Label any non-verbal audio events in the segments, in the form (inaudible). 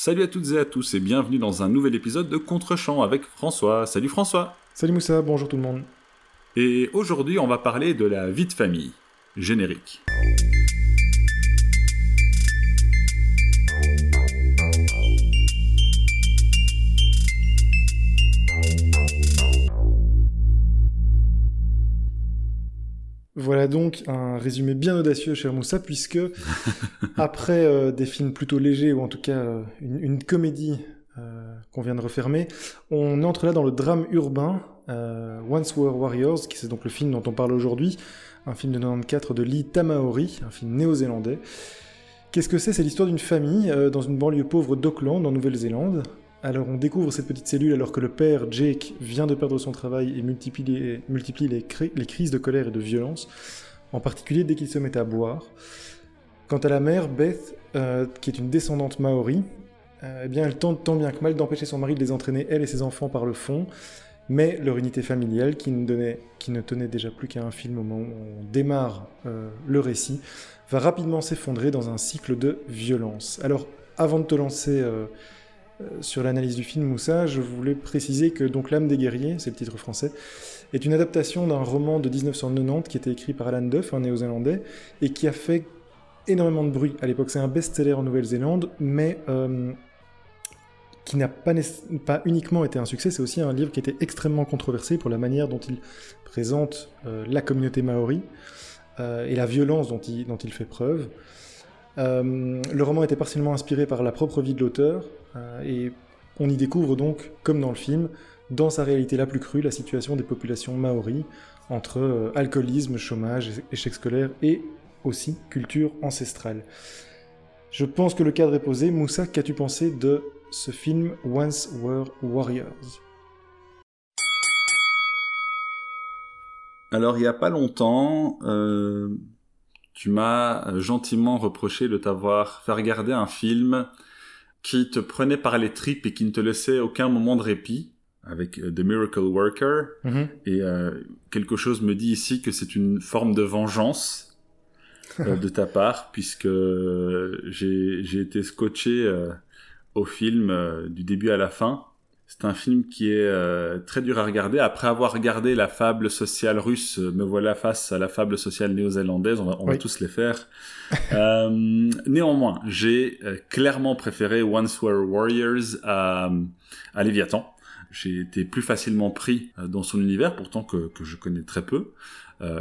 Salut à toutes et à tous et bienvenue dans un nouvel épisode de Contre-champ avec François. Salut François. Salut Moussa, bonjour tout le monde. Et aujourd'hui, on va parler de la vie de famille. Générique. Voilà donc un résumé bien audacieux, cher Moussa, puisque (laughs) après euh, des films plutôt légers, ou en tout cas euh, une, comédie euh, qu'on vient de refermer, on entre là dans le drame urbain, Once Were Warriors, qui c'est donc le film dont on parle aujourd'hui, un film de 94 de Lee Tamaori, un film néo-zélandais. Qu'est-ce que c'est? C'est l'histoire d'une famille dans une banlieue pauvre d'Auckland, en Nouvelle-Zélande, alors on découvre cette petite cellule alors que le père, Jake, vient de perdre son travail et multiplie, les, crises de colère et de violence, en particulier dès qu'il se met à boire. Quant à la mère, Beth, euh, qui est une descendante maori, euh, eh bien elle tente tant bien que mal d'empêcher son mari de les entraîner, elle et ses enfants, par le fond, mais leur unité familiale, qui ne, tenait déjà plus qu'à un film au moment où on démarre euh, le récit, va rapidement s'effondrer dans un cycle de violence. Alors, avant de te lancer sur l'analyse du film Moussa, je voulais préciser que donc L'âme des guerriers, c'est le titre français, est une adaptation d'un roman de 1990 qui était écrit par Alan Duff, un néo-zélandais, et qui a fait énormément de bruit à l'époque. C'est un best-seller en Nouvelle-Zélande, mais euh, qui n'a pas, uniquement été un succès, c'est aussi un livre qui était extrêmement controversé pour la manière dont il présente euh, la communauté maori et la violence dont il, fait preuve. le roman était partiellement inspiré par la propre vie de l'auteur, euh, et on y découvre donc, comme dans le film, dans sa réalité la plus crue, la situation des populations maoris entre euh, alcoolisme, chômage, échec scolaire et aussi culture ancestrale. Je pense que le cadre est posé. Moussa, qu'as-tu pensé de ce film Once Were Warriors? Alors, il n'y a pas longtemps, euh, tu m'as gentiment reproché de t'avoir fait regarder un film qui te prenait par les tripes et qui ne te laissait aucun moment de répit avec euh, The Miracle Worker. Mm-hmm. Et euh, quelque chose me dit ici que c'est une forme de vengeance euh, (laughs) de ta part, puisque j'ai été scotché au film du début à la fin. C'est un film qui est euh, très dur à regarder. Après avoir regardé la fable sociale russe, euh, me voilà face à la fable sociale néo-zélandaise. On va, on va tous les faire. (laughs) euh, néanmoins, j'ai euh, clairement préféré Once Were Warriors à, à Léviathan. J'ai été plus facilement pris dans son univers, pourtant que, que je connais très peu,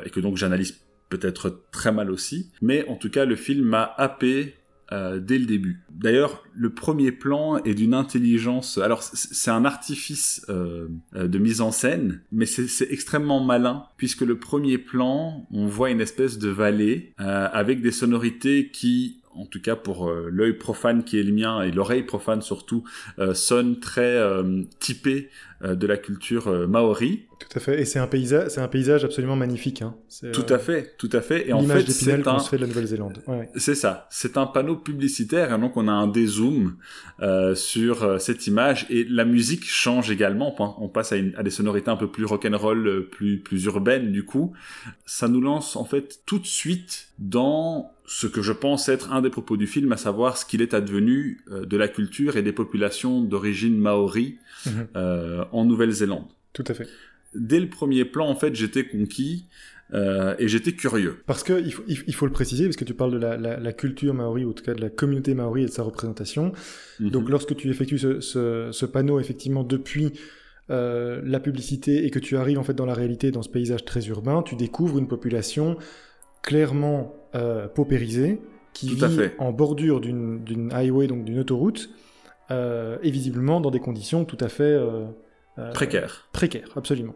et que donc j'analyse peut-être très mal aussi. Mais en tout cas, le film m'a happé euh, dès le début. D'ailleurs, le premier plan est d'une intelligence. Alors, c'est un artifice euh, euh, de mise en scène, mais c'est extrêmement malin puisque le premier plan, on voit une espèce de vallée avec des sonorités qui en tout cas pour euh, l'œil profane qui est le mien et l'oreille profane surtout, euh, sonne très euh, typé de la culture maori. Tout à fait, et c'est un paysage, c'est un paysage absolument magnifique. Hein. Tout à fait, tout à fait. Et en fait, c'est un... se fait de la Nouvelle-Zélande. C'est ça, c'est un panneau publicitaire et donc on a un dézoom sur cette image et la musique change également. On passe à, à des sonorités un peu plus rock'n'roll, plus plus urbaines du coup. Ça nous lance en fait tout de suite dans ce que je pense être un des propos du film, à savoir ce qu'il est advenu euh, de la culture et des populations d'origine maori mhm. euh, en Nouvelle-Zélande. Tout à fait. Dès le premier plan, en fait, j'étais conquis euh, et j'étais curieux. Parce que il faut, il faut, le préciser, parce que tu parles de la, la, la, culture maori, ou en tout cas de la communauté maori et de sa représentation. Mhm. Donc, lorsque tu effectues ce, ce, ce panneau, effectivement, depuis euh, la publicité et que tu arrives en fait dans la réalité, dans ce paysage très urbain, tu découvres une population clairement euh, paupérisé, qui vit en bordure d'une highway, donc d'une autoroute, euh, et visiblement dans des conditions tout à fait... Euh, précaires. Précaires, absolument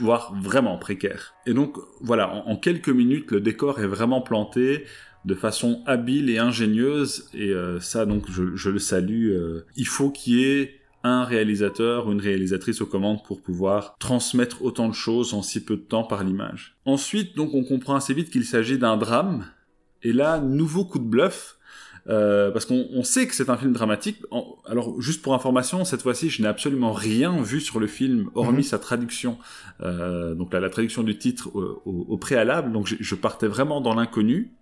voire vraiment précaires. Et donc voilà, en, quelques minutes, le décor est vraiment planté de façon habile et ingénieuse, et ça donc je, je le salue. il faut qu'il y ait un réalisateur ou une réalisatrice aux commandes pour pouvoir transmettre autant de choses en si peu de temps par l'image. Ensuite, donc, on comprend assez vite qu'il s'agit d'un drame. Et là, nouveau coup de bluff. Euh, parce qu'on sait que c'est un film dramatique. Alors, juste pour information, cette fois-ci, je n'ai absolument rien vu sur le film, hormis mhm. sa traduction. Euh, donc, la, la traduction du titre au, préalable. Donc, je, partais vraiment dans l'inconnu.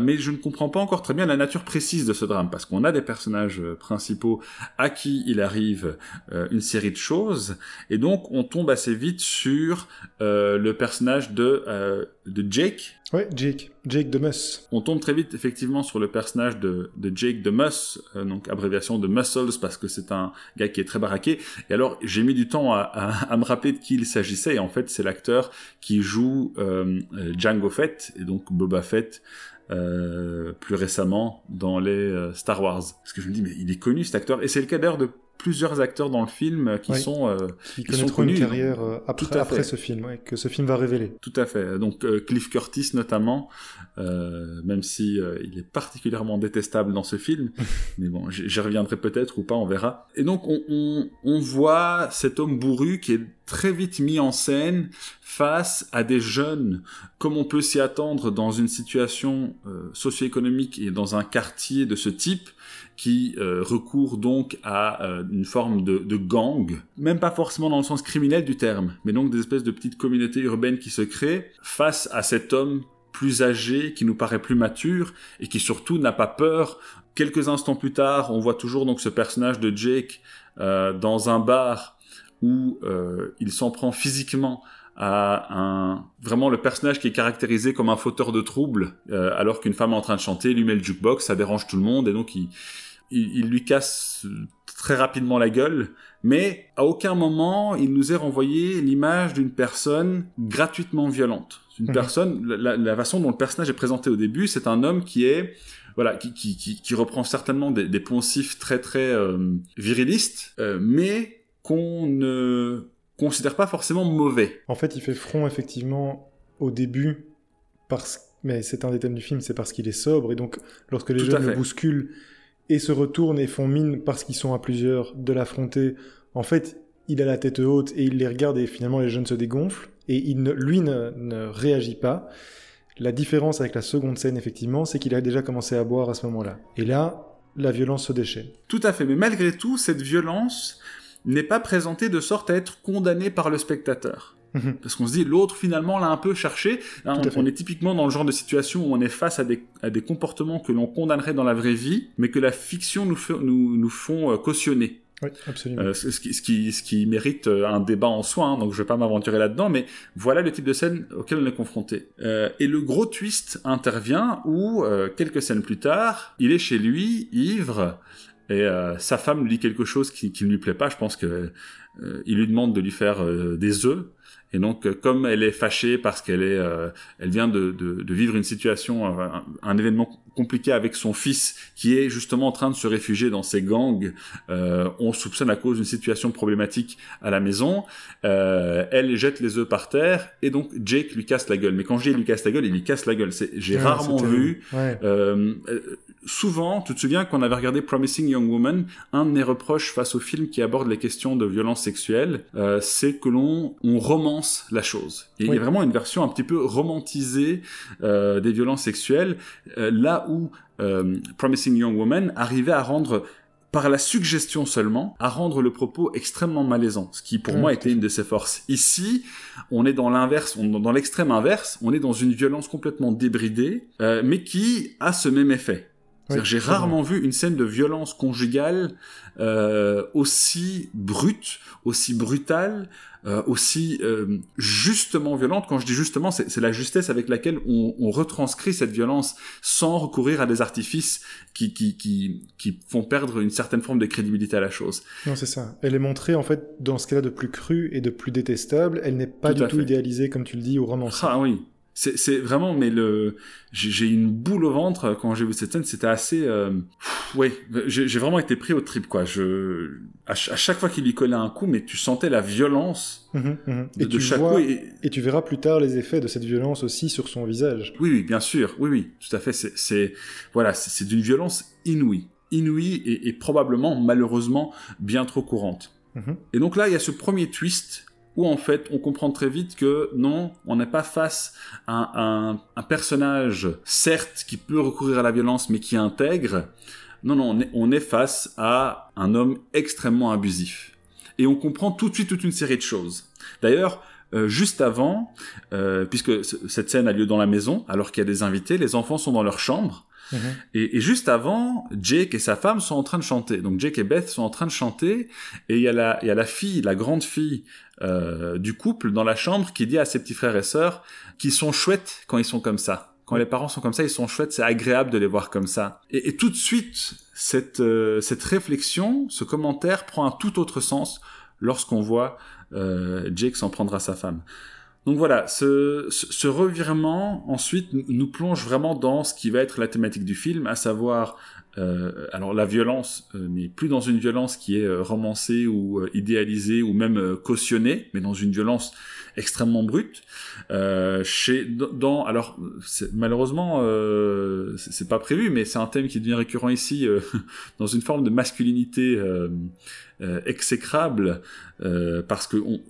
Mais je ne comprends pas encore très bien la nature précise de ce drame, parce qu'on a des personnages euh, principaux à qui il arrive euh, une série de choses, et donc on tombe assez vite sur euh, le personnage de, de Jake. Ouais, Jake, Jake de Mus. On tombe très vite effectivement sur le personnage de, de Jake de Mus, donc abréviation de Muscles, parce que c'est un gars qui est très baraqué. Et alors j'ai mis du temps à, à, à me rappeler de qui il s'agissait, et en fait c'est l'acteur qui joue Django Fett, et donc Boba Fett euh, plus récemment dans les euh, Star Wars. Parce que je me dis, mais il est connu cet acteur. Et c'est le cas d'ailleurs de plusieurs acteurs dans le film qui sont euh, qui, qui sont connus. une carrière euh, après, après ce film, ouais, que ce film va révéler. Tout à fait. Donc euh, Cliff Curtis notamment, euh, même si il est particulièrement détestable dans ce film, (laughs) mais bon, j'y reviendrai peut-être ou pas, on verra. Et donc on, on, on voit cet homme bourru qui est très vite mis en scène face à des jeunes, comme on peut s'y attendre dans une situation socio-économique et dans un quartier de ce type, qui euh, recourt donc à euh, une forme de, de, gang, même pas forcément dans le sens criminel du terme, mais donc des espèces de petites communautés urbaines qui se créent face à cet homme plus âgé, qui nous paraît plus mature et qui surtout n'a pas peur. Quelques instants plus tard, on voit toujours donc ce personnage de Jake euh, dans un bar où euh, il s'en prend physiquement à un vraiment le personnage qui est caractérisé comme un fauteur de troubles euh, alors qu'une femme est en train de chanter lui met le jukebox ça dérange tout le monde et donc il il, lui casse très rapidement la gueule, mais à aucun moment il nous est renvoyé l'image d'une personne gratuitement violente. Une mhm. personne, la, façon dont le personnage est présenté au début, c'est un homme qui est voilà, qui, qui, qui, reprend certainement des, des, poncifs très très euh, virilistes, euh, mais qu'on ne considère pas forcément mauvais. En fait, il fait front effectivement au début parce mais c'est un des thèmes du film, c'est parce qu'il est sobre et donc lorsque les jeunes le bousculent et se retournent et font mine parce qu'ils sont à plusieurs de l'affronter. En fait, il a la tête haute et il les regarde et finalement les jeunes se dégonflent et il ne, lui ne, réagit pas. La différence avec la seconde scène, effectivement, c'est qu'il a déjà commencé à boire à ce moment-là. Et là, la violence se déchaîne. Tout à fait, mais malgré tout, cette violence n'est pas présentée de sorte à être condamnée par le spectateur. Mhm. Parce qu'on se dit, l'autre finalement l'a un peu cherché. Hein, on, est typiquement dans le genre de situation où on est face à des, à des comportements que l'on condamnerait dans la vraie vie, mais que la fiction nous, nous, nous font euh, cautionner. Oui, absolument. Euh, ce, qui, ce, qui, ce qui mérite euh, un débat en soi, hein, donc je vais pas m'aventurer là-dedans, mais voilà le type de scène auquel on est confronté. Euh, et le gros twist intervient où, euh, quelques scènes plus tard, il est chez lui, ivre, et sa femme lui dit quelque chose qui, qui ne lui plaît pas. Je pense que il lui demande de lui faire des œufs. Et donc, euh, comme elle est fâchée parce qu'elle est, euh, elle vient de, de, de, vivre une situation, un, un, événement compliqué avec son fils, qui est justement en train de se réfugier dans ces gangs, euh, on soupçonne à cause d'une situation problématique à la maison. Euh, elle jette les œufs par terre et donc Jake lui casse la gueule. Mais quand je dis lui casse la gueule, il lui casse la gueule. J'ai rarement vu. Euh, souvent, tu te souviens qu'on avait regardé Promising Young Woman, un de mes reproches face au film qui aborde les questions de violence sexuelle, c'est que l'on on romance la chose. il y a vraiment une version un petit peu romantisée euh, des violences sexuelles, euh, là où euh, Promising Young Woman arrivait à rendre par la suggestion seulement, à rendre le propos extrêmement malaisant, ce qui pour moi était une de ses forces. Ici, on est dans l'inverse, dans l'extrême inverse, on est dans une violence complètement débridée, mais qui a ce même effet. J'ai rarement vu une scène de violence conjugale euh, aussi brute, aussi brutale, euh, aussi euh, justement violente. Quand je dis justement, c'est la justesse avec laquelle on, on, retranscrit cette violence sans recourir à des artifices qui, qui, qui, qui font perdre une certaine forme de crédibilité à la chose. Non, c'est ça. Elle est montrée en fait dans ce cas-là de plus cru et de plus détestable. Elle n'est pas du tout idéalisée, comme tu le dis, au romancier. Ah oui, c'est vraiment mais le j'ai une boule au ventre quand j'ai vu cette scène c'était assez euh... ouais j'ai vraiment été pris au trip quoi. Je à, chaque fois qu'il lui collait un coup mais tu sentais la violence mmh, mmh. De, et tu chaque vois, coup et... tu verras plus tard les effets de cette violence aussi sur son visage. Oui oui bien sûr. Oui oui tout à fait. C'est voilà c'est d'une violence inouïe. Inouïe et, et, probablement malheureusement bien trop courante. Mmh. et donc là il y a ce premier twist où en fait on comprend très vite que non, on n'est pas face à un, personnage, certes, qui peut recourir à la violence, mais qui intègre. Non, non, on est, on est face à un homme extrêmement abusif. Et on comprend tout de suite toute une série de choses. D'ailleurs, juste avant, puisque cette scène a lieu dans la maison, alors qu'il y a des invités, les enfants sont dans leur chambre, Mhm. Et, juste avant, Jake et sa femme sont en train de chanter. Donc Jake et Beth sont en train de chanter, et il y a la, il y a la fille, la grande fille euh, du couple dans la chambre qui dit à ses petits frères et sœurs qu'ils sont chouettes quand ils sont comme ça. Quand les parents sont comme ça, ils sont chouettes, c'est agréable de les voir comme ça. Et, tout de suite, cette, euh, cette réflexion, ce commentaire prend un tout autre sens lorsqu'on voit euh, Jake s'en prendre à sa femme. Donc voilà, ce, revirement ensuite nous plonge vraiment dans ce qui va être la thématique du film, à savoir euh, alors la violence, euh, mais plus dans une violence qui est euh, romancée ou idéalisée ou même cautionnée, mais dans une violence extrêmement brute. chez dans alors malheureusement c'est pas prévu, mais c'est un thème qui devient récurrent ici (laughs) dans une forme de masculinité exécrable parce que on,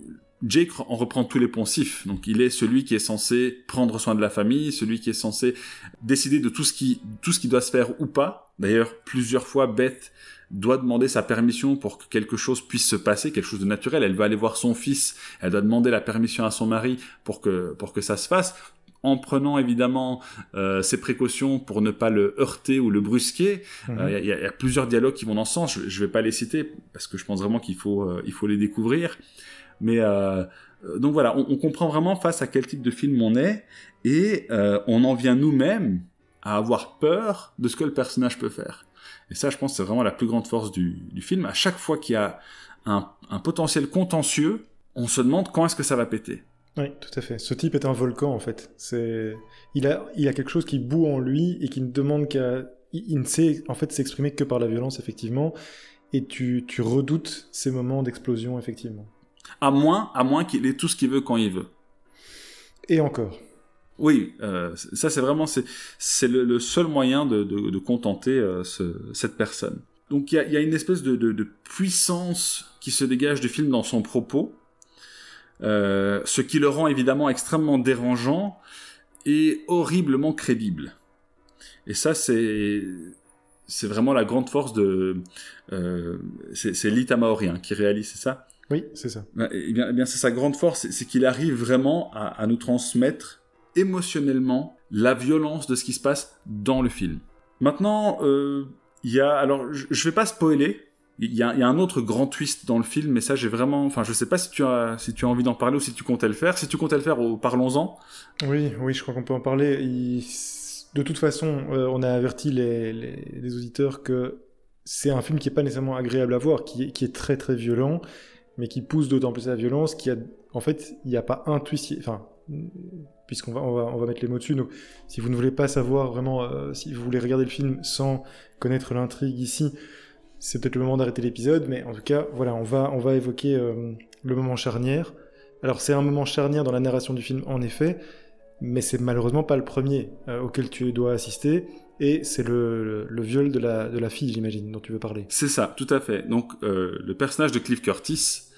Jake en reprend tous les poncifs. Donc il est celui qui est censé prendre soin de la famille, celui qui est censé décider de tout ce qui, tout ce qui doit se faire ou pas. D'ailleurs, plusieurs fois, Beth doit demander sa permission pour que quelque chose puisse se passer, quelque chose de naturel. Elle va aller voir son fils, elle doit demander la permission à son mari pour que, pour que ça se fasse en prenant évidemment euh, ses précautions pour ne pas le heurter ou le brusquer. Mhm. Euh, il y, a plusieurs dialogues qui vont dans ce sens. Je, ne vais pas les citer parce que je pense vraiment qu'il faut, euh, il faut les découvrir. Mais euh, donc voilà, on, comprend vraiment face à quel type de film on est et euh, on en vient nous-mêmes à avoir peur de ce que le personnage peut faire. Et ça, je pense, c'est vraiment la plus grande force du, film. À chaque fois qu'il y a un, potentiel contentieux, on se demande quand est-ce que ça va péter. Oui, tout à fait. Ce type est un volcan, en fait. C'est, il a, il a quelque chose qui boue en lui et qui ne demande qu'à, il, ne sait en fait s'exprimer que par la violence, effectivement. Et tu, tu redoutes ces moments d'explosion, effectivement. À moins, à moins qu'il ait tout ce qu'il veut quand il veut. Et encore. Oui, euh, ça c'est vraiment c'est c'est le, seul moyen de, de, contenter euh, cette personne. Donc il y a, y a, une espèce de, de, puissance qui se dégage du film dans son propos, euh, ce qui le rend évidemment extrêmement dérangeant et horriblement crédible. Et ça c'est c'est vraiment la grande force de c'est Lita Maori hein, qui réalise ça oui, c'est ça. Eh bien, eh bien c'est sa grande force, c'est qu'il arrive vraiment à, nous transmettre émotionnellement la violence de ce qui se passe dans le film. Maintenant, euh, il y a, alors, je, ne vais pas spoiler. Il y, a, un autre grand twist dans le film, mais ça, j'ai vraiment, enfin, je sais pas si tu as, si tu as envie d'en parler ou si tu comptais le faire. Si tu comptais le faire, parlons-en. Oui, oui, je crois qu'on peut en parler. De toute façon, euh, on a averti les, les, auditeurs que c'est un film qui est pas nécessairement agréable à voir, qui qui est très très violent mais qui pousse d'autant plus la violence qu'il y a, en fait, il n'y a pas twist, enfin, puisqu'on va, on va, on va mettre les mots dessus, donc si vous ne voulez pas savoir vraiment, euh, si vous voulez regarder le film sans connaître l'intrigue ici, c'est peut-être le moment d'arrêter l'épisode, mais en tout cas, voilà, on va, on va évoquer euh, le moment charnière. Alors c'est un moment charnière dans la narration du film, en effet, mais c'est malheureusement pas le premier euh, auquel tu dois assister, et c'est le, viol de la, de la fille, j'imagine, dont tu veux parler. C'est ça, tout à fait. Donc le personnage de Cliff Curtis,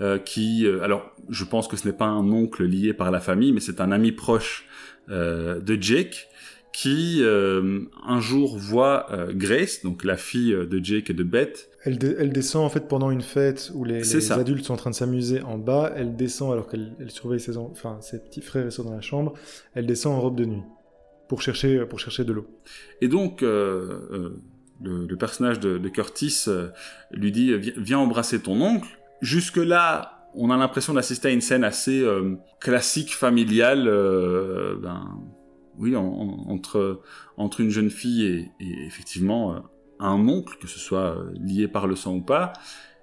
euh, qui, euh, alors, je pense que ce n'est pas un oncle lié par la famille, mais c'est un ami proche euh, de Jake, qui un jour voit Grace, donc la fille de Jake et de Beth. Elle, elle descend en fait pendant une fête où les, les adultes sont en train de s'amuser en bas. Elle descend alors qu'elle surveille ses, enfin, ses petits frères et soeurs dans la chambre. Elle descend en robe de nuit pour chercher, pour chercher de l'eau. Et donc, le, le, personnage de, de Curtis lui dit Viens embrasser ton oncle. Jusque-là, on a l'impression d'assister à une scène assez euh, classique, familiale, euh, ben, oui, entre, entre une jeune fille et, effectivement euh, un oncle, que ce soit lié par le sang ou pas.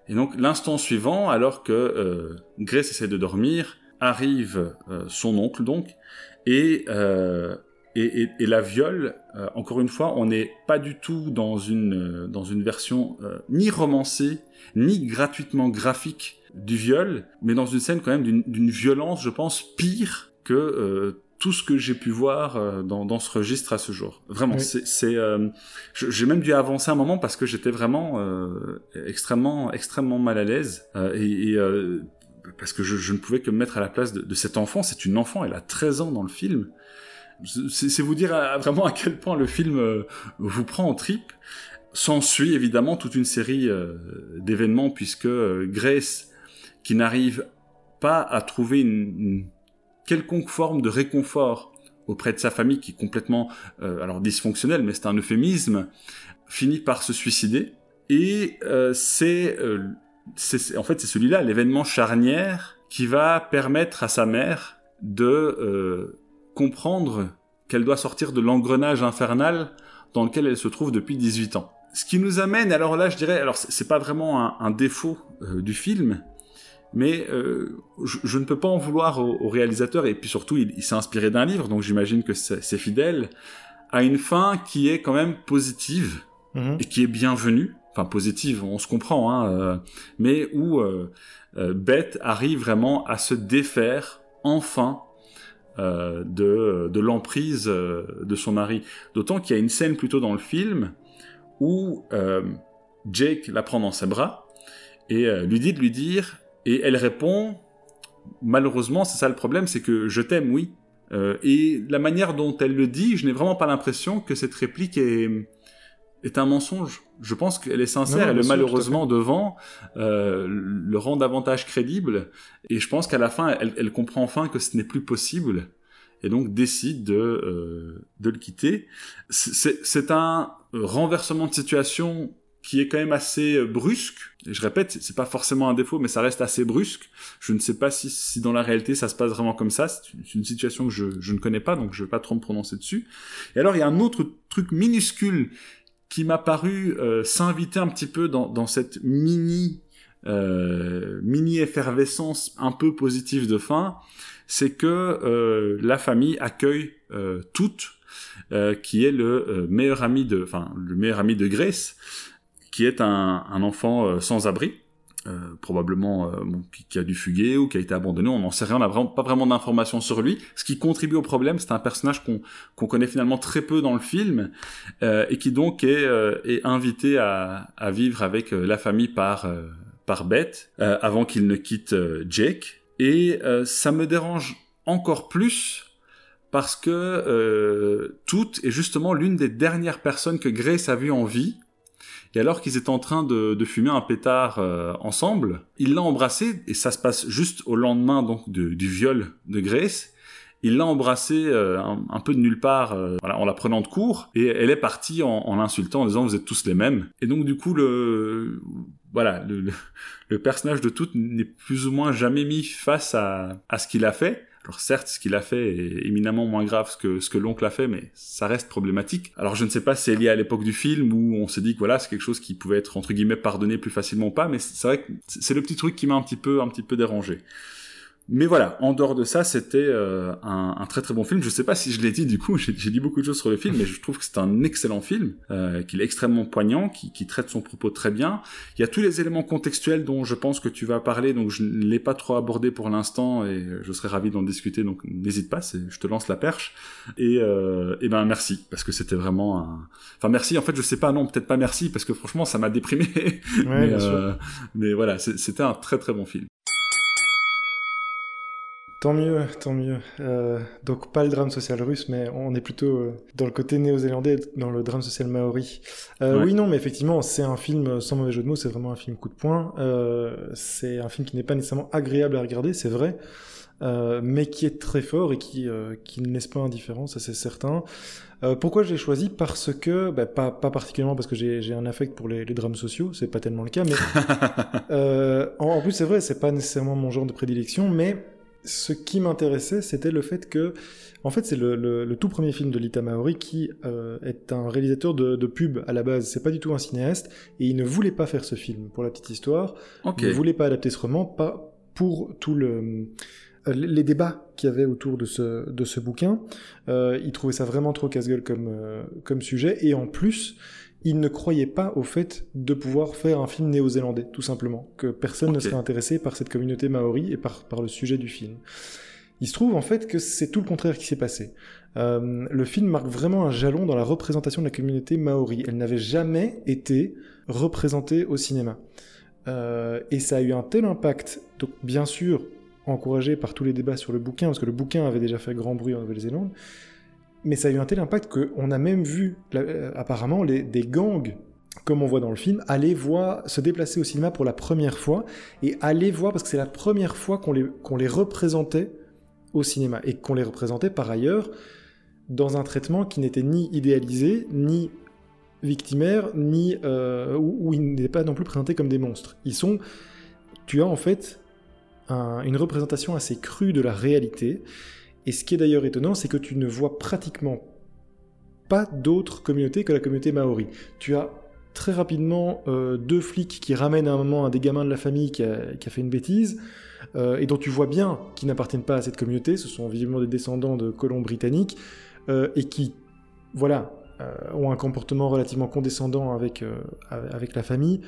Et donc l'instant suivant, alors que Grace essaie de dormir, arrive son oncle donc, et et, et, la viole, encore une fois, on n'est pas du tout dans une, dans une version ni romancée, ni gratuitement graphique du viol, mais dans une scène quand même d'une violence, je pense, pire que euh, tout ce que j'ai pu voir euh, dans, dans, ce registre à ce jour. Vraiment, c'est, euh, j'ai même dû avancer un moment parce que j'étais vraiment extrêmement, extrêmement mal à l'aise et, parce que je, je, ne pouvais que me mettre à la place de, de cet enfant. C'est une enfant, elle a 13 ans dans le film. C'est vous dire vraiment à quel point le film vous prend en trip. S'ensuit évidemment toute une série euh, d'événements puisque euh, Grace, qui n'arrive pas à trouver une, quelconque forme de réconfort auprès de sa famille qui est complètement euh, alors dysfonctionnelle, mais c'est un euphémisme, finit par se suicider. Et euh, c'est, en fait c'est celui-là, l'événement charnière qui va permettre à sa mère de comprendre qu'elle doit sortir de l'engrenage infernal dans lequel elle se trouve depuis 18 ans. Ce qui nous amène, alors là je dirais, alors c'est pas vraiment un, défaut du film, mais euh, je, ne peux pas en vouloir au, réalisateur, et puis surtout, il, s'est inspiré d'un livre, donc j'imagine que c'est fidèle, à une fin qui est quand même positive, mhm. et qui est bienvenue, enfin positive, on se comprend, hein, euh, mais où euh, euh, Beth arrive vraiment à se défaire, enfin, euh, de, de l'emprise de son mari. D'autant qu'il y a une scène plutôt dans le film où Jake la prend dans ses bras, et lui dit de lui dire et elle répond, malheureusement, c'est ça le problème, c'est que je t'aime, oui. Euh, et la manière dont elle le dit, je n'ai vraiment pas l'impression que cette réplique est un mensonge. Je pense qu'elle est sincère, elle est malheureusement devant, euh, le rend davantage crédible, et je pense qu'à la fin, elle, elle, comprend enfin que ce n'est plus possible, et donc décide de, euh, de le quitter. C'est un renversement de situation qui est quand même assez euh, brusque. Et je répète, c'est pas forcément un défaut, mais ça reste assez brusque. Je ne sais pas si, si dans la réalité ça se passe vraiment comme ça. C'est une, situation que je, je, ne connais pas, donc je vais pas trop me prononcer dessus. Et alors il y a un autre truc minuscule qui m'a paru euh, s'inviter un petit peu dans, dans cette mini euh, mini effervescence un peu positive de fin, c'est que euh, la famille accueille euh, toute, qui est le meilleur ami de, enfin le meilleur ami de Grace, qui est un, enfant euh, sans abri, euh, probablement euh, qui, a dû fuguer ou qui a été abandonné, on n'en sait rien, on n'a vraiment, pas vraiment d'informations sur lui. Ce qui contribue au problème, c'est un personnage qu'on connaît finalement très peu dans le film et qui donc est, est invité à, à, vivre avec la famille par, par Beth avant qu'il ne quitte Jake. Et ça me dérange encore plus parce que euh, Toute est justement l'une des dernières personnes que Grace a vues en vie et alors qu'ils étaient en train de, de fumer un pétard euh, ensemble, il l'a embrassé, et ça se passe juste au lendemain donc du viol de Grace. Il l'a embrassé euh, un, peu de nulle part, euh, voilà, en la prenant de court, et elle est partie en, en l'insultant en disant vous êtes tous les mêmes. Et donc du coup le voilà le, le personnage de Tout n'est plus ou moins jamais mis face à, à ce qu'il a fait. Alors certes, ce qu'il a fait est éminemment moins grave que ce que l'oncle a fait, mais ça reste problématique. Alors je ne sais pas si c'est lié à l'époque du film où on s'est dit que voilà, c'est quelque chose qui pouvait être entre guillemets pardonné plus facilement ou pas, mais c'est vrai que c'est le petit truc qui m'a un petit peu un petit peu dérangé. Mais voilà, en dehors de ça, c'était euh, un, un, très très bon film. Je sais pas si je l'ai dit du coup, (laughs) j'ai dit beaucoup de choses sur le film, mais je trouve que c'est un excellent film, euh, qu'il est extrêmement poignant, qui, qui, traite son propos très bien. Il y a tous les éléments contextuels dont je pense que tu vas parler, donc je ne l'ai pas trop abordé pour l'instant et je serais ravi d'en discuter, donc n'hésite pas, je te lance la perche. Et, euh, et ben merci, parce que c'était vraiment un... Enfin merci, en fait je sais pas, non peut-être pas merci, parce que franchement ça m'a déprimé. (laughs) Ouais, mais, euh, mais voilà, c'était un très très bon film. Tant mieux, tant mieux. Euh, donc pas le drame social russe, mais on est plutôt euh, dans le côté néo-zélandais, dans le drame social maori. Euh, Oui, non, mais effectivement, c'est un film sans mauvais jeu de mots, c'est vraiment un film coup de poing. Euh, c'est un film qui n'est pas nécessairement agréable à regarder, c'est vrai, euh, mais qui est très fort et qui, qui ne laisse pas indifférent, ça c'est certain. pourquoi je l'ai choisi Parce que, bah, pas, pas particulièrement parce que j'ai un affect pour les, les drames sociaux, c'est pas tellement le cas, mais (laughs) en, en plus c'est vrai, c'est pas nécessairement mon genre de prédilection, mais ce qui m'intéressait, c'était le fait que, en fait, c'est le, tout premier film de Lita Maori qui euh, est un réalisateur de, pub à la base. C'est pas du tout un cinéaste et il ne voulait pas faire ce film. Pour la petite histoire, il ne voulait pas adapter ce roman, pas pour tout le euh, les débats qu'il y avait autour de ce, de ce bouquin. Euh, il trouvait ça vraiment trop casse-gueule comme, comme sujet. Et en plus, il ne croyait pas au fait de pouvoir faire un film néo-zélandais, tout simplement, que personne ne serait intéressé par cette communauté maori et par, par le sujet du film. Il se trouve en fait que c'est tout le contraire qui s'est passé. Euh, le film marque vraiment un jalon dans la représentation de la communauté maori. Elle n'avait jamais été représentée au cinéma. Euh, et ça a eu un tel impact, donc bien sûr encouragé par tous les débats sur le bouquin, parce que le bouquin avait déjà fait grand bruit en Nouvelle-Zélande, mais ça a eu un tel impact qu'on a même vu, euh, apparemment, des gangs comme on voit dans le film, aller voir, se déplacer au cinéma pour la première fois et aller voir, parce que c'est la première fois qu'on les, qu'on les représentait au cinéma et qu'on les représentait par ailleurs dans un traitement qui n'était ni idéalisé, ni victimaire, ni euh, où, ils n'étaient pas non plus présentés comme des monstres. Ils sont, tu as en fait une représentation assez crue de la réalité. Et ce qui est d'ailleurs étonnant, c'est que tu ne vois pratiquement pas d'autres communautés que la communauté maori. Tu as très rapidement euh, deux flics qui ramènent à un moment un des gamins de la famille qui a, fait une bêtise, euh, et dont tu vois bien qu'ils n'appartiennent pas à cette communauté, ce sont visiblement des descendants de colons britanniques, euh, et qui, voilà, ont un comportement relativement condescendant avec, avec la famille.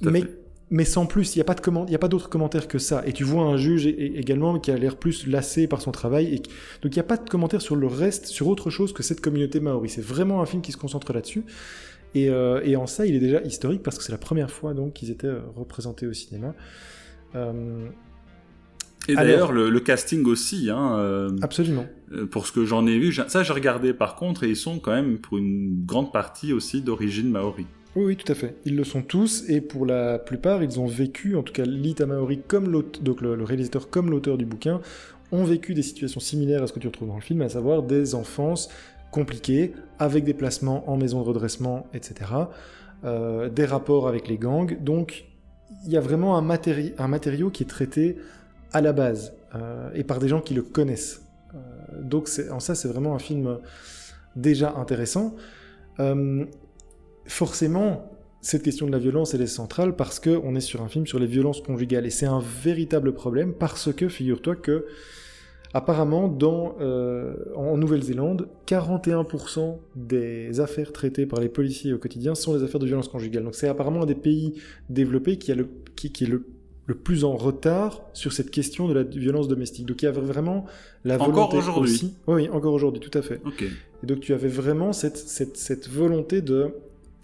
mais, mais sans plus, il n'y a pas de comment, il a pas d'autres commentaires que ça. Et tu vois un juge également qui a l'air plus lassé par son travail. Et, donc il n'y a pas de commentaires sur le reste, sur autre chose que cette communauté maori. C'est vraiment un film qui se concentre là-dessus. Euh, et, en ça, il est déjà historique parce que c'est la première fois donc qu'ils étaient euh, représentés au cinéma. Euh, et d'ailleurs, le, casting aussi. Hein, absolument. Pour ce que j'en ai vu, ça j'ai regardé par contre, et ils sont quand même pour une grande partie aussi d'origine maori. Oui, tout à fait. Ils le sont tous, et pour la plupart, ils ont vécu, en tout cas Lita Maori, comme donc le, réalisateur comme l'auteur du bouquin, ont vécu des situations similaires à ce que tu retrouves dans le film, à savoir des enfances compliqué, avec des placements en maison de redressement, etc. Euh, des rapports avec les gangs. Donc, il y a vraiment un, un, matériau qui est traité à la base euh, et par des gens qui le connaissent. Euh, donc, en ça, c'est vraiment un film déjà intéressant. Forcément, cette question de la violence, elle est centrale parce qu'on est sur un film sur les violences conjugales et c'est un véritable problème parce que, figure-toi que Apparemment, dans, euh, en Nouvelle-Zélande, 41% des affaires traitées par les policiers au quotidien sont des affaires de violence conjugale. Donc c'est apparemment un des pays développés qui, a le, qui, est le, plus en retard sur cette question de la violence domestique. Donc il y avait vraiment la volonté encore aujourd'hui. Oui, encore aujourd'hui, tout à fait. Et donc tu avais vraiment cette, cette, cette volonté de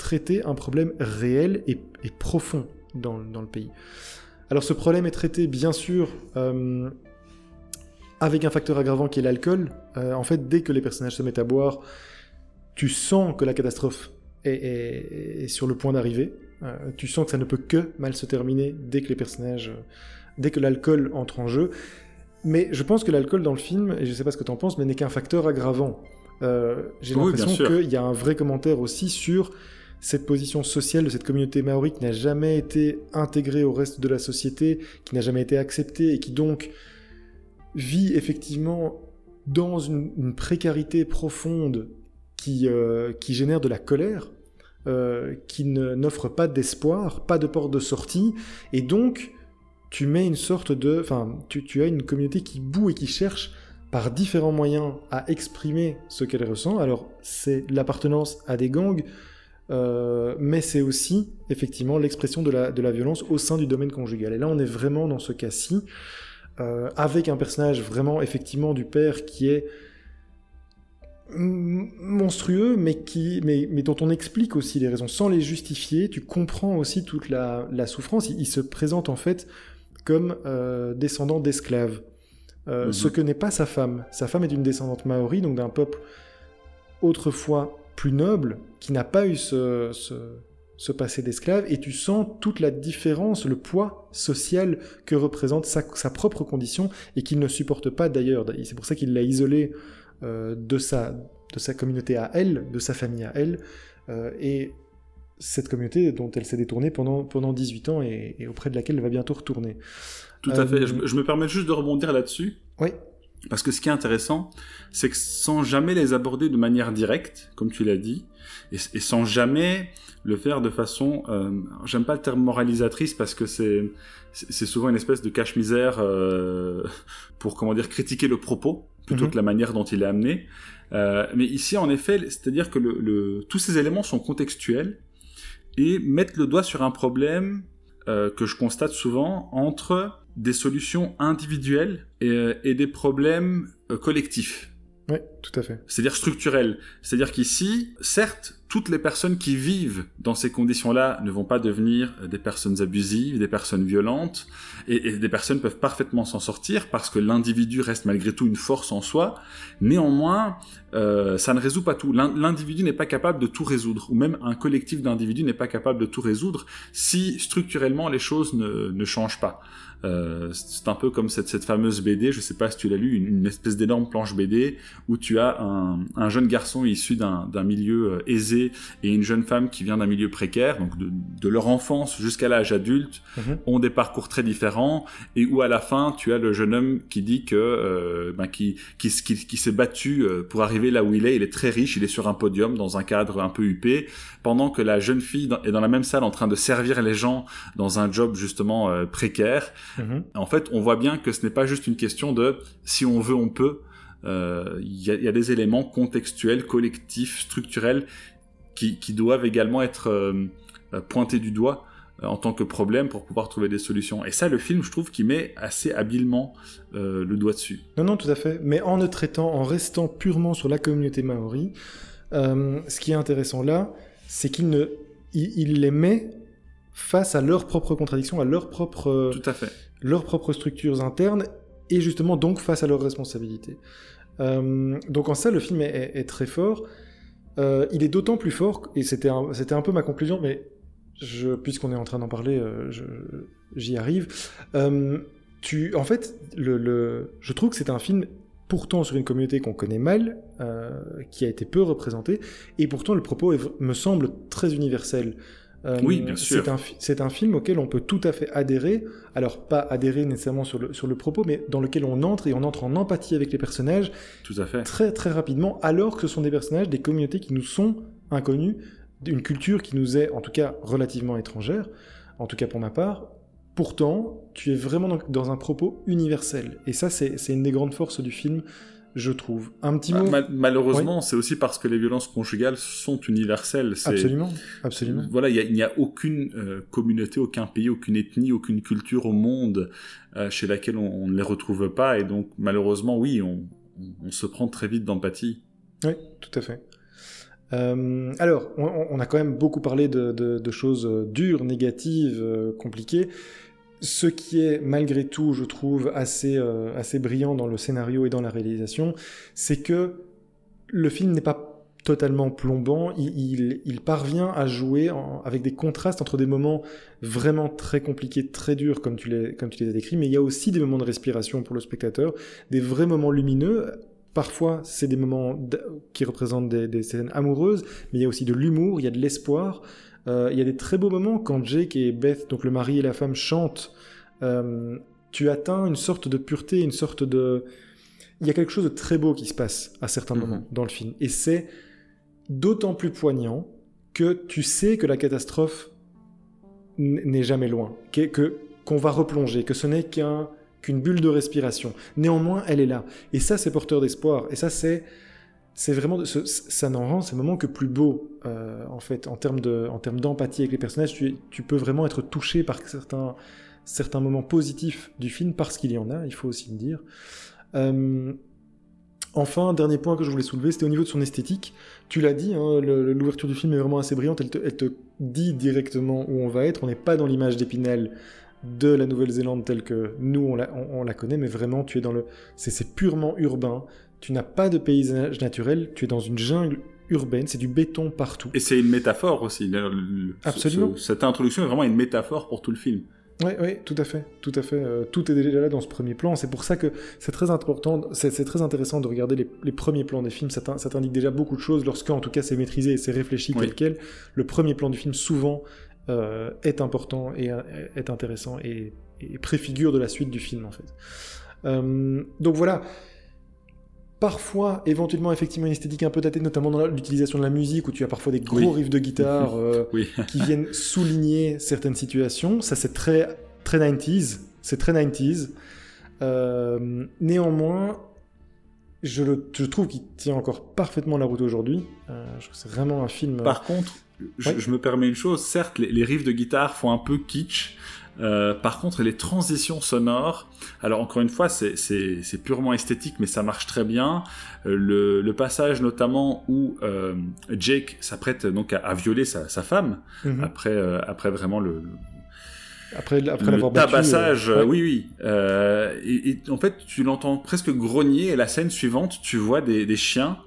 traiter un problème réel et, et profond dans, dans, le pays. Alors ce problème est traité bien sûr... Euh, avec un facteur aggravant qui est l'alcool. Euh, en fait, dès que les personnages se mettent à boire, tu sens que la catastrophe est, sur le point d'arriver. Euh, tu sens que ça ne peut que mal se terminer dès que les personnages, dès que l'alcool entre en jeu. Mais je pense que l'alcool dans le film, et je ne sais pas ce que tu en penses, mais n'est qu'un facteur aggravant. J'ai l'impression qu'il y a un vrai commentaire aussi sur cette position sociale de cette communauté maori qui n'a jamais été intégrée au reste de la société, qui n'a jamais été acceptée et qui donc vit effectivement dans une, précarité profonde qui, euh, qui, génère de la colère, euh, qui n'offre pas d'espoir, pas de porte de sortie, et donc tu mets une sorte de... Enfin, tu, tu as une communauté qui boue et qui cherche par différents moyens à exprimer ce qu'elle ressent. Alors c'est l'appartenance à des gangs, euh, mais c'est aussi effectivement l'expression de la, de la violence au sein du domaine conjugal. Et là on est vraiment dans ce cas-ci. Euh, avec un personnage vraiment effectivement du père qui est monstrueux, mais, qui, mais, mais, dont on explique aussi les raisons. Sans les justifier, tu comprends aussi toute la, souffrance. Il, se présente en fait comme euh, descendant d'esclaves, mhm. ce que n'est pas sa femme. Sa femme est une descendante maori, donc d'un peuple autrefois plus noble, qui n'a pas eu ce, ce passé d'esclave, et tu sens toute la différence, le poids social que représente sa, propre condition, et qu'il ne supporte pas d'ailleurs. C'est pour ça qu'il l'a isolé euh, de, sa, de sa communauté à elle, de sa famille à elle, euh, et cette communauté dont elle s'est détournée pendant, pendant 18 ans et, auprès de laquelle elle va bientôt retourner. Tout à fait. Je, je, me permets juste de rebondir là-dessus. Oui. Parce que ce qui est intéressant, c'est que sans jamais les aborder de manière directe, comme tu l'as dit, et, sans jamais le faire de façon, euh, j'aime pas le terme moralisatrice parce que c'est c'est souvent une espèce de cache-misère euh, (laughs) pour comment dire critiquer le propos plutôt mhm. que la manière dont il est amené. Euh, mais ici, en effet, c'est-à-dire que le, le, tous ces éléments sont contextuels et mettent le doigt sur un problème euh, que je constate souvent entre des solutions individuelles et, euh, des problèmes euh, collectifs. Tout à fait. C'est-à-dire structurels. C'est-à-dire qu'ici, certes, toutes les personnes qui vivent dans ces conditions-là ne vont pas devenir des personnes abusives, des personnes violentes, et, des personnes peuvent parfaitement s'en sortir parce que l'individu reste malgré tout une force en soi. Néanmoins, euh, ça ne résout pas tout. L'individu n'est pas capable de tout résoudre, ou même un collectif d'individus n'est pas capable de tout résoudre si structurellement les choses ne, ne changent pas. Euh, c'est un peu comme cette, fameuse BD, je sais pas si tu l'as lu, une, espèce d'énorme planche BD où tu as un, un jeune garçon issu d'un milieu euh, aisé et une jeune femme qui vient d'un milieu précaire, donc de, de leur enfance jusqu'à l'âge adulte, mhm. ont des parcours très différents et où à la fin tu as le jeune homme qui dit que euh, ben, qui, qui, qui, qui s'est battu euh, pour arriver là où il est, il est très riche, il est sur un podium dans un cadre un peu huppé, pendant que la jeune fille est dans la même salle en train de servir les gens dans un job justement précaire. Mhm. En fait, on voit bien que ce n'est pas juste une question de si on veut, on peut. Euh, il y, a, des éléments contextuels, collectifs, structurels qui, doivent également être euh, pointés du doigt euh, en tant que problème pour pouvoir trouver des solutions. Et ça, le film, je trouve qu'il met assez habilement le doigt dessus. Non, non, tout à fait. Mais en ne traitant, en restant purement sur la communauté maori, ce qui est intéressant là, c'est qu'il ne, il les met face à leurs propres contradictions, à leurs propres, Tout à fait. leurs propres structures internes, et justement donc face à leurs responsabilités. Euh, donc en ça, le film est, très fort. Euh, il est d'autant plus fort, et c'était un, un peu ma conclusion, mais puisqu'on est en train d'en parler, euh, j'y arrive. en fait, je trouve que c'est un film pourtant sur une communauté qu'on connaît mal, qui a été peu représentée, et pourtant le propos me semble très universel. Euh, oui, bien sûr. C'est un, film auquel on peut tout à fait adhérer. Alors, pas adhérer nécessairement sur le, sur le propos, mais dans lequel on entre et on entre en empathie avec les personnages. Tout à fait. Très, très rapidement, alors que ce sont des personnages, des communautés qui nous sont inconnus, d'une culture qui nous est, en tout cas, relativement étrangère, en tout cas pour ma part. Pourtant, tu es vraiment dans un propos universel. Et ça, c'est une des grandes forces du film je trouve. Un petit mot. malheureusement, c'est aussi parce que les violences conjugales sont universelles. Absolument, absolument. Voilà, il n'y a, aucune euh, communauté, aucun pays, aucune ethnie, aucune culture au monde euh, chez laquelle on, ne les retrouve pas, et donc malheureusement, oui, on, se prend très vite d'empathie. Oui, tout à fait. Euh, alors, on, a quand même beaucoup parlé de, de choses dures, négatives, compliquées ce qui est malgré tout, je trouve, assez, euh, assez brillant dans le scénario et dans la réalisation, c'est que le film n'est pas totalement plombant, il, il, parvient à jouer avec des contrastes entre des moments vraiment très compliqués, très durs, comme tu, les, comme tu les as décrits, mais il y a aussi des moments de respiration pour le spectateur, des vrais moments lumineux. Parfois, c'est des moments qui représentent des, des scènes amoureuses, mais il y a aussi de l'humour, il y a de l'espoir. Euh, il y a des très beaux moments quand Jake et Beth, donc le mari et la femme, chantent. Euh, tu atteins une sorte de pureté, une sorte de... Il y a quelque chose de très beau qui se passe à certains mhm. moments dans le film. Et c'est d'autant plus poignant que tu sais que la catastrophe n'est jamais loin, que qu'on va replonger, que ce n'est qu'un qu'une bulle de respiration. Néanmoins, elle est là. Et ça, c'est porteur d'espoir. Et ça, c'est c'est vraiment ça n'en rend ces moments que plus beaux euh, en fait en termes de en termes d'empathie avec les personnages tu, tu, peux vraiment être touché par certains certains moments positifs du film parce qu'il y en a il faut aussi le dire. Euh, enfin dernier point que je voulais soulever c'était au niveau de son esthétique. Tu l'as dit hein, l'ouverture du film est vraiment assez brillante. Elle te, elle te dit directement où on va être. On n'est pas dans l'image d'Épinal de la Nouvelle-Zélande telle que nous on la, on la, connaît, mais vraiment tu es dans le, c'est purement urbain tu n'as pas de paysage naturel, tu es dans une jungle urbaine, c'est du béton partout. Et c'est une métaphore aussi. Absolument. cette introduction est vraiment une métaphore pour tout le film. Oui, oui, tout à fait, tout à fait. Euh, tout est déjà là dans ce premier plan. C'est pour ça que c'est très important, c'est très intéressant de regarder les, premiers plans des films. Ça t'indique déjà beaucoup de choses lorsque, en tout cas, c'est maîtrisé et c'est réfléchi tel quel. Le premier plan du film souvent euh, est important et euh, est intéressant et, préfigure de la suite du film en fait. donc voilà. Parfois, éventuellement, effectivement, une esthétique un peu datée, notamment dans l'utilisation de la musique, où tu as parfois des gros riffs de guitare (laughs) euh, qui viennent souligner certaines situations. Ça, c'est très, très 90s. C'est très 90s. Euh, néanmoins, je, le, je trouve qu'il tient encore parfaitement la route aujourd'hui. Euh, je trouve que c'est vraiment un film. Par contre, je, me permets une chose. Certes, les, les riffs de guitare font un peu kitsch, Euh, par contre, les transitions sonores, alors encore une fois, c'est purement esthétique, mais ça marche très bien. Euh, le, le, passage notamment où euh, Jake s'apprête donc à, violer sa, sa femme, mhm. après, euh, après vraiment le, après, après le tabassage, euh, oui, oui. Euh, et, et, en fait, tu l'entends presque grogner. Et la scène suivante, tu vois des, des chiens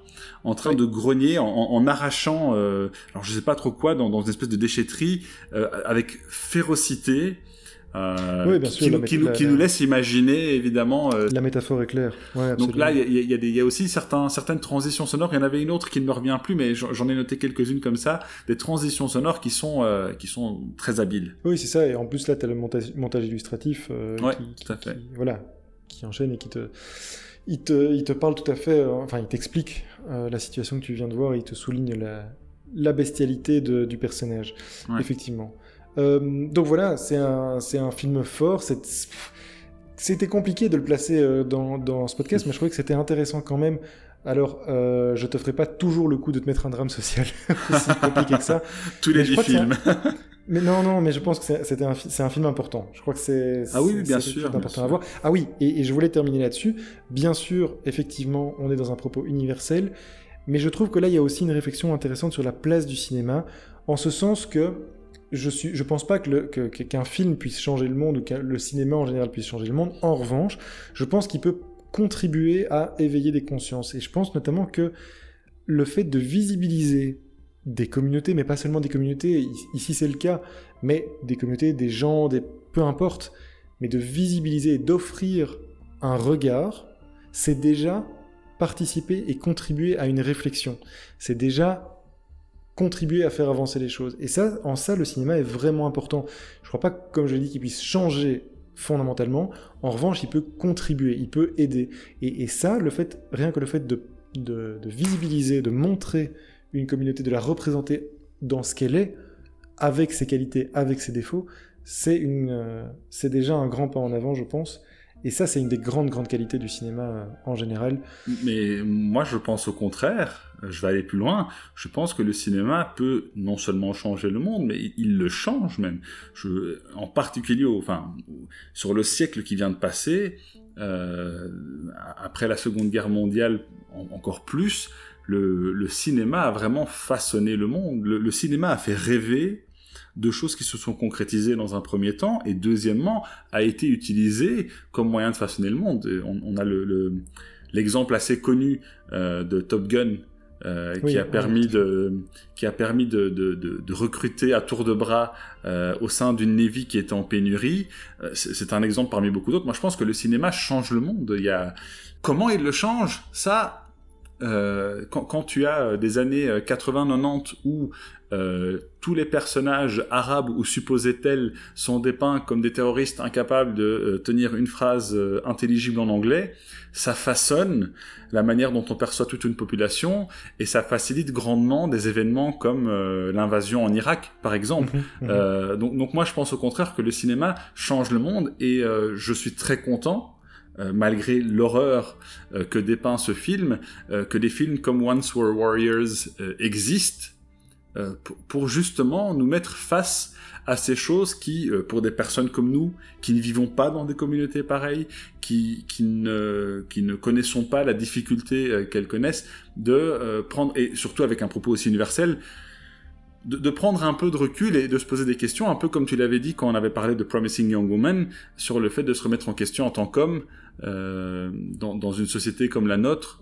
en train de grogner, en, en arrachant, euh, alors je sais pas trop quoi, dans, dans une espèce de déchetterie, euh, avec férocité. Euh, qui, qui, nous laisse imaginer évidemment. Euh, la métaphore est claire. donc là, il y a, y, y a, aussi certains, certaines transitions sonores. Il y en avait une autre qui ne me revient plus, mais j'en ai noté quelques-unes comme ça, des transitions sonores qui sont, euh, qui sont très habiles. Oui, c'est ça. Et en plus là, tu as le montage, montage illustratif. qui, tout à fait. voilà, qui enchaîne et qui te, il te, il te parle tout à fait. enfin, il t'explique la situation que tu viens de voir. Et il te souligne la, la bestialité de, du personnage. Effectivement. Euh, donc voilà, c'est un, un, film fort. C'était compliqué de le placer euh, dans, dans, ce podcast, mais je trouvais que c'était intéressant quand même. Alors, euh, je te ferai pas toujours le coup de te mettre un drame social (laughs) aussi compliqué que ça. (laughs) Tous les dix films. mais non, non, mais je pense que c'est un, un, film important. Je crois que c'est ah oui, bien sûr, important à voir. Ah oui, et, et je voulais terminer là-dessus. Bien sûr, effectivement, on est dans un propos universel, mais je trouve que là, il y a aussi une réflexion intéressante sur la place du cinéma, en ce sens que je suis, pense pas que qu'un film puisse changer le monde ou que le cinéma en général puisse changer le monde. En revanche, je pense qu'il peut contribuer à éveiller des consciences. Et je pense notamment que le fait de visibiliser des communautés, mais pas seulement des communautés, ici c'est le cas, mais des communautés, des gens, des peu importe, mais de visibiliser et d'offrir un regard, c'est déjà participer et contribuer à une réflexion. C'est déjà contribuer à faire avancer les choses. Et ça, en ça, le cinéma est vraiment important. Je crois pas, comme je l'ai dit, qu'il puisse changer fondamentalement. En revanche, il peut contribuer, il peut aider. Et, ça, le fait, rien que le fait de, de, visibiliser, de montrer une communauté, de la représenter dans ce qu'elle est, avec ses qualités, avec ses défauts, c'est euh, déjà un grand pas en avant, je pense. Et ça, c'est une des grandes, grandes qualités du cinéma euh, en général. Mais moi, je pense au contraire, je vais aller plus loin, je pense que le cinéma peut non seulement changer le monde, mais il le change même. En particulier, enfin, sur le siècle qui vient de passer, euh, après la Seconde Guerre mondiale encore plus, le, cinéma a vraiment façonné le monde. le cinéma a fait rêver de choses qui se sont concrétisées dans un premier temps, et deuxièmement, a été utilisé comme moyen de façonner le monde. On, a l'exemple le, assez connu euh, de Top Gun, euh, qui, a permis de, qui a permis de, de, de, recruter à tour de bras euh, au sein d'une Navy qui était en pénurie. Euh, c'est un exemple parmi beaucoup d'autres. Moi, je pense que le cinéma change le monde. Il y a... Comment il le change? Ça, euh, quand, quand, tu as des années 80-90 où euh, tous les personnages arabes ou supposés tels sont dépeints comme des terroristes incapables de euh, tenir une phrase euh, intelligible en anglais, ça façonne la manière dont on perçoit toute une population et ça facilite grandement des événements comme l'invasion en Irak, par exemple. Mhm, mhm. donc, donc moi, je pense au contraire que le cinéma change le monde et je suis très content malgré l'horreur que dépeint ce film, que des films comme Once Were Warriors existent euh, pour, justement nous mettre face à ces choses qui, euh, pour des personnes comme nous, qui ne vivons pas dans des communautés pareilles, qui, qui, ne, qui ne connaissons pas la difficulté euh, qu'elles connaissent, de prendre, et surtout avec un propos aussi universel, de, prendre un peu de recul et de se poser des questions, un peu comme tu l'avais dit quand on avait parlé de Promising Young Woman, sur le fait de se remettre en question en tant qu'homme dans, dans, une société comme la nôtre,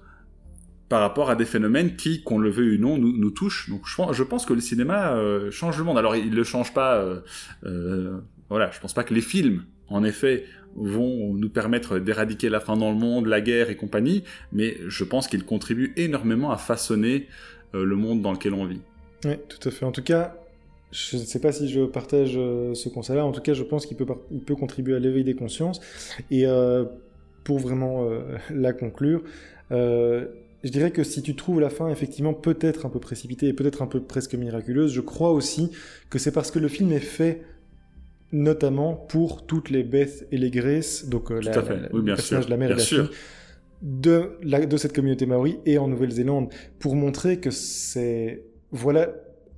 par rapport à des phénomènes qui, qu'on le veut ou non, nous, touchent. Donc je, pense que le cinéma euh, change le monde. Alors il le change pas. Euh, euh, voilà, je pense pas que les films, en effet, vont nous permettre d'éradiquer la faim dans le monde, la guerre et compagnie, mais je pense qu'ils contribuent énormément à façonner euh, le monde dans lequel on vit. Oui, tout à fait. En tout cas, je ne sais pas si je partage euh, ce constat-là. En tout cas, je pense qu'il peut, il peut contribuer à l'éveil des consciences. Et pour vraiment (laughs) la conclure, je dirais que si tu trouves la fin effectivement peut-être un peu précipitée et peut-être un peu presque miraculeuse, je crois aussi que c'est parce que le film est fait notamment pour toutes les Beth et les Grace, donc euh, la, personnage de la mère et la fille, de, de cette communauté maori et en Nouvelle-Zélande, pour montrer que c'est... Voilà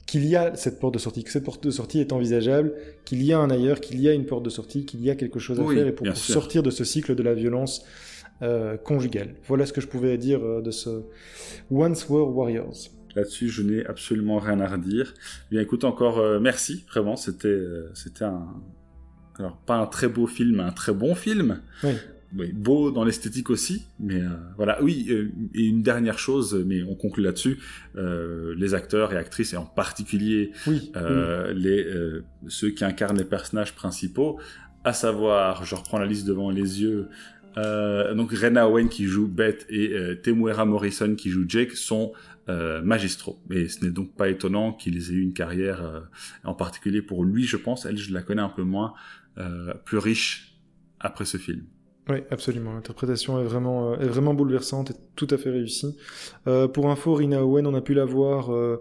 qu'il y a cette porte de sortie, que cette porte de sortie est envisageable, qu'il y a un ailleurs, qu'il y a une porte de sortie, qu'il y a quelque chose à faire et pour, sortir de ce cycle de la violence euh, conjugale. Voilà ce que je pouvais dire euh, de ce Once Were Warriors. Là-dessus, je n'ai absolument rien à redire. Bien, écoute, encore euh, merci, vraiment, c'était c'était un alors pas un très beau film, un très bon film. Oui oui, beau dans l'esthétique aussi, mais euh, voilà. Oui, euh, et une dernière chose, mais on conclut là-dessus. Euh, les acteurs et actrices, et en particulier les ceux qui incarnent les personnages principaux, à savoir, je reprends la liste devant les yeux. donc Rena Owen qui joue Beth et Temuera Morrison qui joue Jake sont magistraux. Et ce n'est donc pas étonnant qu'ils aient eu une carrière, en particulier pour lui, je pense. Elle, je la connais un peu moins, plus riche après ce film. Oui, absolument. L'interprétation est vraiment, euh, est vraiment bouleversante et tout à fait réussie. Euh, pour info, Rina Owen, on a pu la voir euh,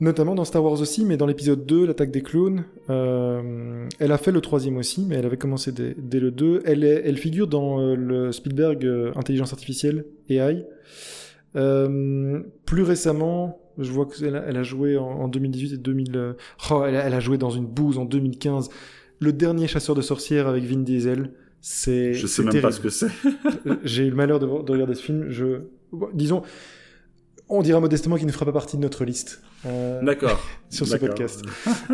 notamment dans Star Wars aussi, mais dans l'épisode 2, l'attaque des clones. Euh, elle a fait le troisième aussi, mais elle avait commencé dès, le 2. Elle, est, elle figure dans euh, le Spielberg Intelligence Artificielle, AI. plus récemment, je vois qu'elle a, elle a joué en, en, 2018 et 2000... Oh, elle a, elle a joué dans une bouse en 2015. Le dernier chasseur de sorcières avec Vin Diesel. C'est. Je sais même pas ce que c'est. (laughs) J'ai eu le malheur de, regarder ce film. Je, disons, on dira modestement qu'il ne fera pas partie de notre liste. Euh, D'accord. (laughs) sur ce podcast.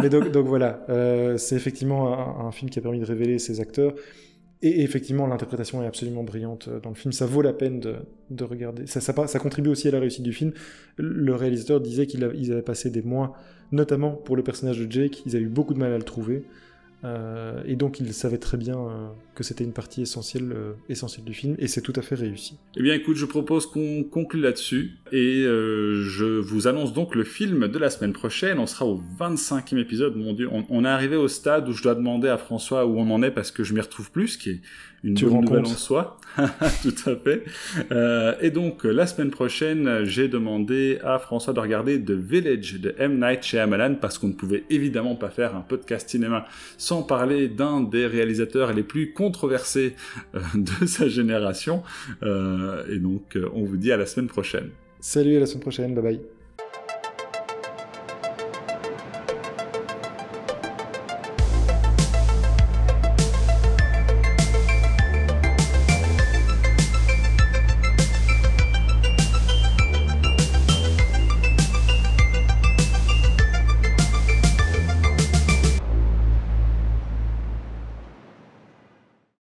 Mais donc, donc voilà, euh, c'est effectivement un, film qui a permis de révéler ses acteurs. Et, effectivement, l'interprétation est absolument brillante euh, dans le film. Ça vaut la peine de, de regarder. Ça, ça, ça, contribue aussi à la réussite du film. Le réalisateur disait qu'ils avaient passé des mois, notamment pour le personnage de Jake, ils avaient eu beaucoup de mal à le trouver. Euh, et donc il savait très bien euh, que c'était une partie essentielle, euh, essentielle du film, et c'est tout à fait réussi. Eh bien écoute, je propose qu'on conclue là-dessus, et je vous annonce donc le film de la semaine prochaine, on sera au 25e épisode, mon dieu, on, est arrivé au stade où je dois demander à François où on en est parce que je m'y retrouve plus, une tu bonne nouvelle en soi. (laughs) Tout à fait. Euh, et donc, la semaine prochaine, j'ai demandé à François de regarder The Village de M. Night Shyamalan parce qu'on ne pouvait évidemment pas faire un podcast cinéma sans parler d'un des réalisateurs les plus controversés euh, (laughs) de sa génération. Euh, et donc, on vous dit à la semaine prochaine. Salut, à la semaine prochaine. Bye bye.